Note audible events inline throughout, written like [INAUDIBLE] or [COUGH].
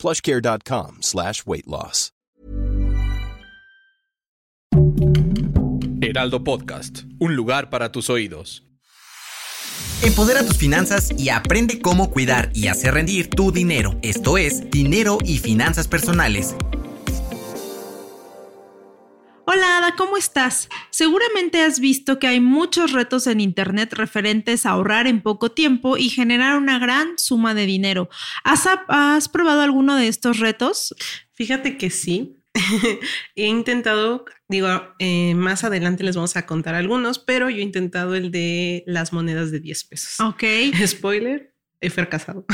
plushcare.com slash weight loss. Heraldo Podcast, un lugar para tus oídos. Empodera tus finanzas y aprende cómo cuidar y hacer rendir tu dinero. Esto es Dinero y Finanzas Personales ¿cómo estás? Seguramente has visto que hay muchos retos en Internet referentes a ahorrar en poco tiempo y generar una gran suma de dinero. ¿Has, probado alguno de estos retos? Fíjate que sí. [LAUGHS] he intentado, digo, eh, más adelante les vamos a contar algunos, pero yo he intentado el de las monedas de 10 pesos. Ok. [LAUGHS] Spoiler, he fracasado.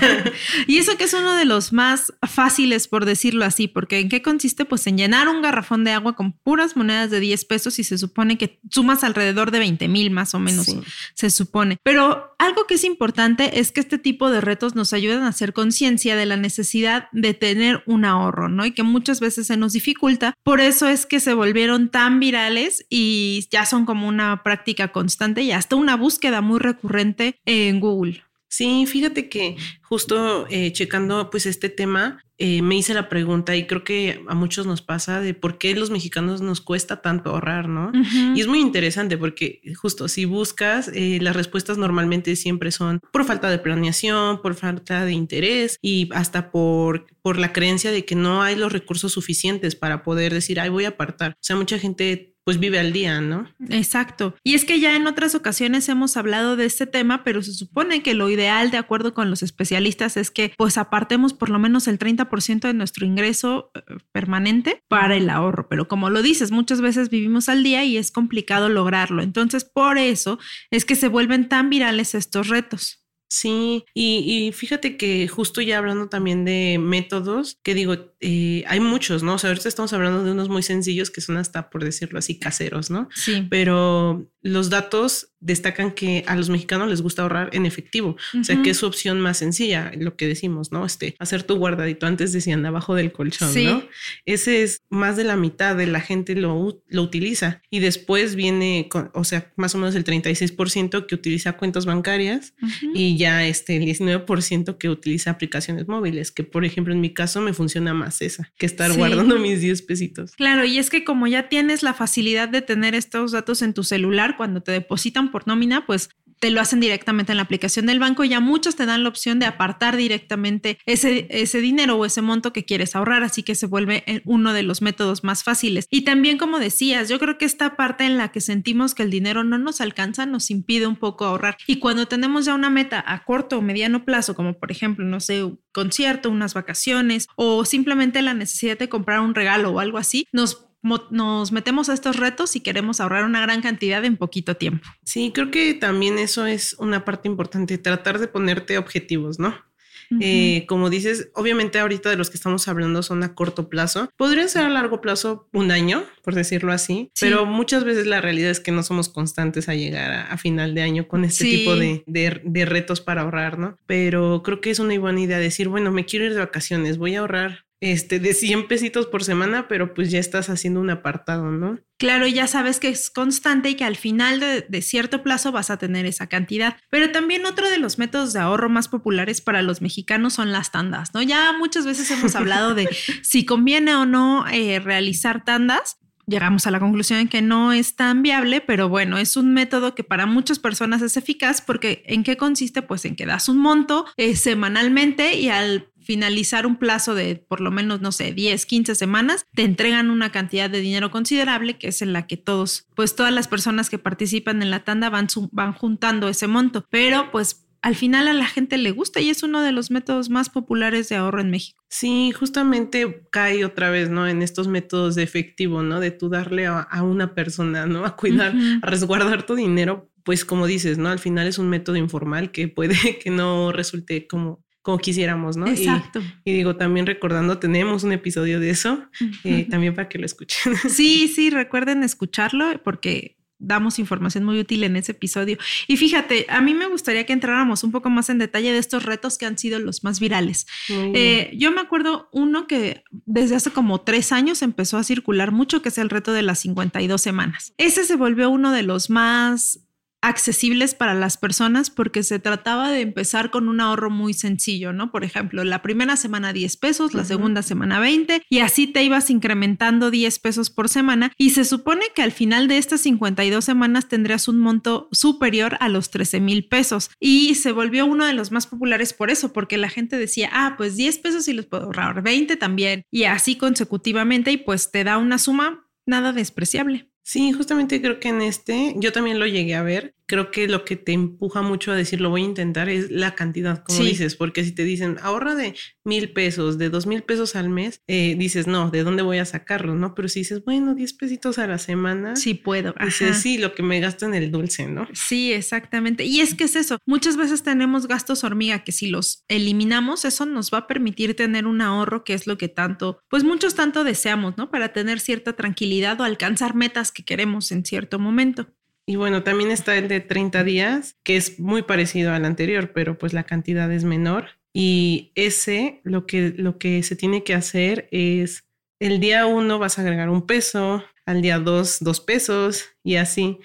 [LAUGHS] y eso que es uno de los más fáciles, por decirlo así, porque ¿en qué consiste? Pues en llenar un garrafón de agua con puras monedas de 10 pesos y se supone que sumas alrededor de 20 mil más o menos, se supone. Pero algo que es importante es que este tipo de retos nos ayudan a hacer conciencia de la necesidad de tener un ahorro, ¿no? Y que muchas veces se nos dificulta. Por eso es que se volvieron tan virales y ya son como una práctica constante y hasta una búsqueda muy recurrente en Google. Sí, fíjate que justo eh, checando pues este tema, eh, me hice la pregunta y creo que a muchos nos pasa de por qué los mexicanos nos cuesta tanto ahorrar, ¿no? Y es muy interesante porque justo si buscas, eh, las respuestas normalmente siempre son por falta de planeación, por falta de interés y hasta por, por la creencia de que no hay los recursos suficientes para poder decir, ay, voy a apartar. O sea, mucha gente pues vive al día, ¿no? Exacto. Y es que ya en otras ocasiones hemos hablado de este tema, pero se supone que lo ideal, de acuerdo con los especialistas, es que pues apartemos por lo menos el 30% de nuestro ingreso eh, permanente para el ahorro. Pero como lo dices, muchas veces vivimos al día y es complicado lograrlo. Entonces, por eso es que se vuelven tan virales estos retos. Sí, y, fíjate que justo ya hablando también de métodos, que digo, eh, hay muchos, ¿no? O sea, ahorita estamos hablando de unos muy sencillos que son hasta, por decirlo así, caseros, ¿no? Sí. Pero los datos destacan que a los mexicanos les gusta ahorrar en efectivo, o sea que es su opción más sencilla, lo que decimos, ¿no? Este, hacer tu guardadito, antes decían abajo del colchón, ¿no? Ese es más de la mitad de la gente lo, lo utiliza y después viene, o sea, más o menos el 36% que utiliza cuentas bancarias y ya este, el 19% que utiliza aplicaciones móviles, que por ejemplo en mi caso me funciona más esa que estar guardando mis 10 pesitos. Claro, y es que como ya tienes la facilidad de tener estos datos en tu celular, cuando te depositan por nómina, pues te lo hacen directamente en la aplicación del banco. Ya muchos te dan la opción de apartar directamente ese, ese dinero o ese monto que quieres ahorrar, así que se vuelve uno de los métodos más fáciles. Y también, como decías, yo creo que esta parte en la que sentimos que el dinero no nos alcanza nos impide un poco ahorrar. Y cuando tenemos ya una meta a corto o mediano plazo, como por ejemplo, no sé, un concierto, unas vacaciones o simplemente la necesidad de comprar un regalo o algo así, nos nos metemos a estos retos y queremos ahorrar una gran cantidad en poquito tiempo. Sí, creo que también eso es una parte importante, tratar de ponerte objetivos, ¿no? Eh, como dices, obviamente ahorita de los que estamos hablando son a corto plazo. Podría ser a largo plazo un año, por decirlo así, pero muchas veces la realidad es que no somos constantes a llegar a, final de año con este tipo de, de, retos para ahorrar, ¿no? Pero creo que es una buena idea decir, bueno, me quiero ir de vacaciones, voy a ahorrar este, de 100 pesitos por semana, pero pues ya estás haciendo un apartado, ¿no? Claro, ya sabes que es constante y que al final de, cierto plazo vas a tener esa cantidad. Pero también otro de los métodos de ahorro más populares para los mexicanos son las tandas, ¿no? Ya muchas veces hemos hablado de [LAUGHS] si conviene o no eh, realizar tandas llegamos a la conclusión en que no es tan viable, pero bueno, es un método que para muchas personas es eficaz porque ¿en qué consiste? Pues en que das un monto eh, semanalmente y al finalizar un plazo de por lo menos, no sé, 10, 15 semanas, te entregan una cantidad de dinero considerable que es en la que todos, pues todas las personas que participan en la tanda van, van juntando ese monto, pero pues al final a la gente le gusta y es uno de los métodos más populares de ahorro en México. Sí, justamente cae otra vez, ¿no? En estos métodos de efectivo, ¿no? De tú darle a, una persona, ¿no? A cuidar, a resguardar tu dinero, pues como dices, ¿no? Al final es un método informal que puede [LAUGHS] que no resulte como como quisiéramos, ¿no? Exacto. Y, digo, también recordando, tenemos un episodio de eso, eh, también para que lo escuchen. [LAUGHS] Sí, sí, recuerden escucharlo porque damos información muy útil en ese episodio. Y fíjate, a mí me gustaría que entráramos un poco más en detalle de estos retos que han sido los más virales. Eh, yo me acuerdo uno que desde hace como tres años empezó a circular mucho, que es el reto de las 52 semanas. Ese se volvió uno de los más accesibles para las personas porque se trataba de empezar con un ahorro muy sencillo, ¿no? Por ejemplo, la primera semana 10 pesos, la segunda semana 20 y así te ibas incrementando 10 pesos por semana y se supone que al final de estas 52 semanas tendrías un monto superior a los 13 mil pesos y se volvió uno de los más populares por eso, porque la gente decía, ah, pues 10 pesos y los puedo ahorrar, 20 también y así consecutivamente y pues te da una suma nada despreciable. Sí, justamente creo que en este yo también lo llegué a ver creo que lo que te empuja mucho a decir lo voy a intentar es la cantidad, como dices, porque si te dicen ahorra de mil pesos, de dos mil pesos al mes, eh, dices no, ¿de dónde voy a sacarlo? No, pero si dices bueno, diez pesitos a la semana, sí puedo. Dices sí, lo que me gasto en el dulce, ¿no? Sí, exactamente. Y es que es eso. Muchas veces tenemos gastos hormiga que si los eliminamos, eso nos va a permitir tener un ahorro que es lo que tanto, pues muchos tanto deseamos, ¿no? Para tener cierta tranquilidad o alcanzar metas que queremos en cierto momento. Y bueno, también está el de 30 días, que es muy parecido al anterior, pero pues la cantidad es menor. Y ese, lo que, lo que se tiene que hacer es, el día uno vas a agregar un peso, al día dos, dos pesos y así,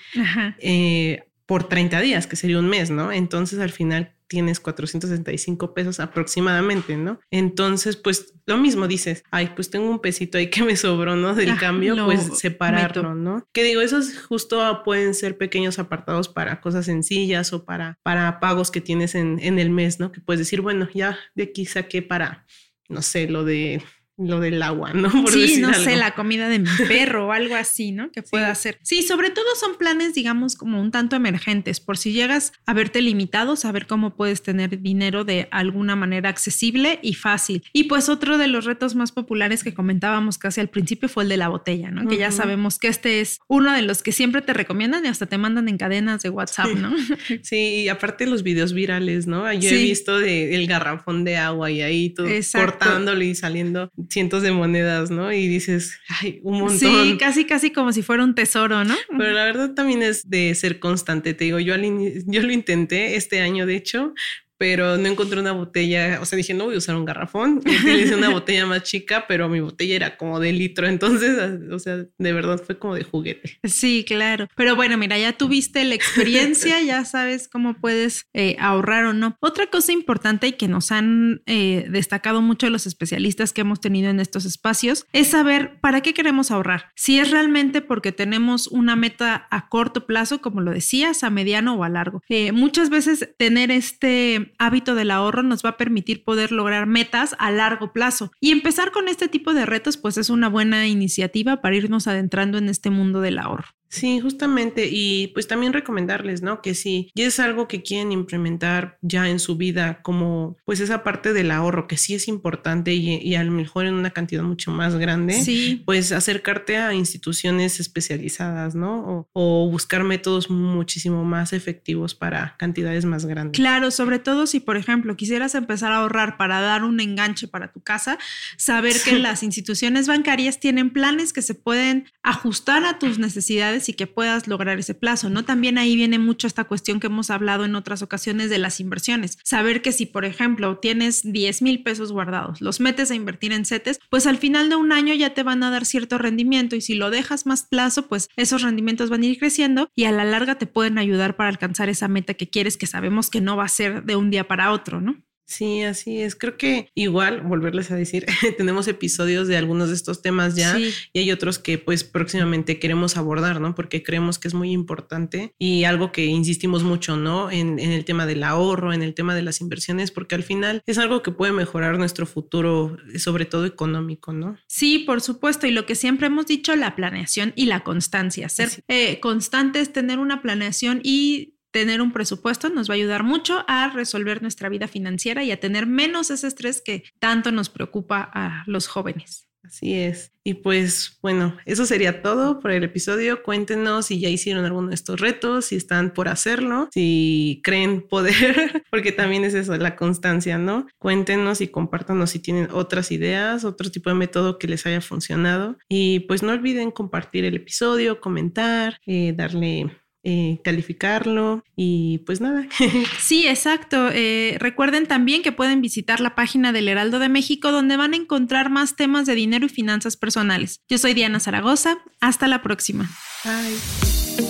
eh, por 30 días, que sería un mes, ¿no? Entonces al final tienes 465 pesos aproximadamente, ¿no? Entonces, pues lo mismo dices, ay, pues tengo un pesito ahí que me sobró, ¿no? Del ah, cambio, pues separarlo, ¿no? Que digo, esos justo pueden ser pequeños apartados para cosas sencillas o para, para pagos que tienes en, en el mes, ¿no? Que puedes decir, bueno, ya de aquí saqué para, no sé, lo de lo del agua, ¿no? [LAUGHS] sí, no sé, la comida de mi perro o algo así, ¿no? Que pueda hacer. Sí, sobre todo son planes, digamos, como un tanto emergentes, por si llegas a verte limitado, saber cómo puedes tener dinero de alguna manera accesible y fácil. Y pues otro de los retos más populares que comentábamos casi al principio fue el de la botella, ¿no? Que ya sabemos que este es uno de los que siempre te recomiendan y hasta te mandan en cadenas de WhatsApp, ¿no? [LAUGHS] Sí, y aparte los videos virales, ¿no? Yo he visto de, el garrafón de agua y ahí todo cortándolo y saliendo cientos de monedas, ¿no? Y dices, ay, un montón. Sí, casi, casi como si fuera un tesoro, ¿no? Pero la verdad también es de ser constante. Te digo, yo, yo lo intenté este año, de hecho, pero no encontré una botella, o sea, dije, no voy a usar un garrafón, utilicé una [LAUGHS] botella más chica, pero mi botella era como de litro, entonces, [LAUGHS] o sea, de verdad fue como de juguete. Sí, claro, pero bueno, mira, ya tuviste la experiencia, [LAUGHS] ya sabes cómo puedes eh, ahorrar o no. Otra cosa importante y que nos han eh, destacado mucho los especialistas que hemos tenido en estos espacios es saber para qué queremos ahorrar. Si es realmente porque tenemos una meta a corto plazo, como lo decías, a mediano o a largo. Eh, muchas veces tener este hábito del ahorro nos va a permitir poder lograr metas a largo plazo. Y empezar con este tipo de retos, pues es una buena iniciativa para irnos adentrando en este mundo del ahorro. Sí, justamente. Y pues también recomendarles, ¿no? Que si ya es algo que quieren implementar ya en su vida, como pues esa parte del ahorro, que sí es importante y, a lo mejor en una cantidad mucho más grande, sí. pues acercarte a instituciones especializadas, ¿no? O, buscar métodos muchísimo más efectivos para cantidades más grandes. Claro, sobre todo si, por ejemplo, quisieras empezar a ahorrar para dar un enganche para tu casa, saber que las instituciones bancarias tienen planes que se pueden ajustar a tus necesidades y que puedas lograr ese plazo, ¿no? También ahí viene mucho esta cuestión que hemos hablado en otras ocasiones de las inversiones. Saber que si, por ejemplo, tienes 10 mil pesos guardados, los metes a invertir en CETES, pues al final de un año ya te van a dar cierto rendimiento y si lo dejas más plazo, pues esos rendimientos van a ir creciendo y a la larga te pueden ayudar para alcanzar esa meta que quieres, que sabemos que no va a ser de un día para otro, ¿no? Sí, así es. Creo que igual, volverles a decir, [LAUGHS] tenemos episodios de algunos de estos temas ya y hay otros que pues próximamente queremos abordar, ¿no? Porque creemos que es muy importante y algo que insistimos mucho, ¿no? En, en, el tema del ahorro, en el tema de las inversiones, porque al final es algo que puede mejorar nuestro futuro, sobre todo económico, ¿no? Sí, por supuesto. Y lo que siempre hemos dicho, la planeación y la constancia. Ser eh, constantes, tener una planeación y tener un presupuesto nos va a ayudar mucho a resolver nuestra vida financiera y a tener menos ese estrés que tanto nos preocupa a los jóvenes. Así es. Y pues bueno, eso sería todo por el episodio. Cuéntenos si ya hicieron alguno de estos retos, si están por hacerlo, si creen poder, [LAUGHS] porque también es eso, la constancia, ¿no? Cuéntenos y compártanos si tienen otras ideas, otro tipo de método que les haya funcionado. Y pues no olviden compartir el episodio, comentar, eh, darle eh, calificarlo y pues nada. [LAUGHS] sí, exacto. Eh, recuerden también que pueden visitar la página del Heraldo de México donde van a encontrar más temas de dinero y finanzas personales. Yo soy Diana Zaragoza. Hasta la próxima. Bye.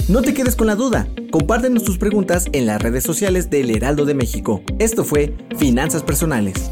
No te quedes con la duda. Compártenos tus preguntas en las redes sociales del Heraldo de México. Esto fue Finanzas Personales.